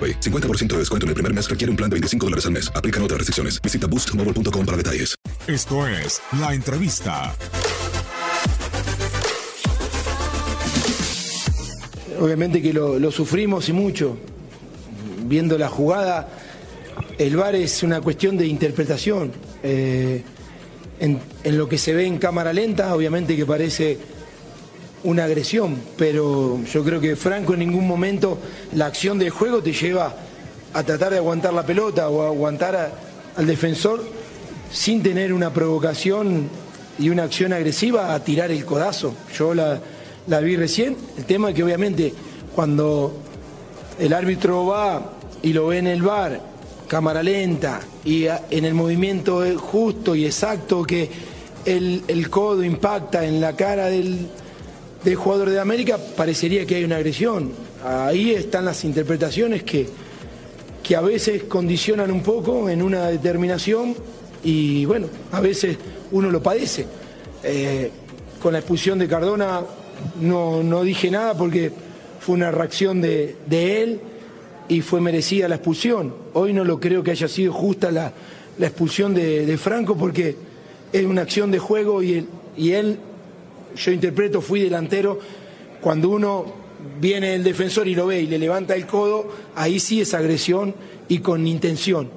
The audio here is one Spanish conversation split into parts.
AroPay. 50% de descuento en el primer mes requiere un plan de 25 dólares al mes. Aplican otras restricciones. Visita boostmobile.com para detalles. Esto es La Entrevista. Obviamente que lo, lo sufrimos y mucho. Viendo la jugada, el VAR es una cuestión de interpretación. Eh, en, en lo que se ve en cámara lenta, obviamente que parece una agresión, pero yo creo que Franco en ningún momento la acción del juego te lleva a tratar de aguantar la pelota o a aguantar al defensor sin tener una provocación y una acción agresiva a tirar el codazo. Yo la, vi recién. El tema es que obviamente cuando el árbitro va y lo ve en el bar, cámara lenta, y en el movimiento justo y exacto que el, el codo impacta en la cara del, del jugador de América, parecería que hay una agresión. Ahí están las interpretaciones que, que a veces condicionan un poco en una determinación y bueno, a veces uno lo padece. Eh, con la expulsión de Cardona no, no dije nada porque fue una reacción de, de él y fue merecida la expulsión. Hoy no lo creo que haya sido justa la, la expulsión de, de Franco porque es una acción de juego y él, y él, yo interpreto, fui delantero, cuando uno viene el defensor y lo ve y le levanta el codo, ahí sí es agresión y con intención.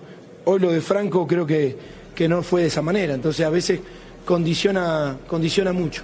Hoy lo de Franco creo que, que no fue de esa manera, entonces a veces condiciona, condiciona mucho.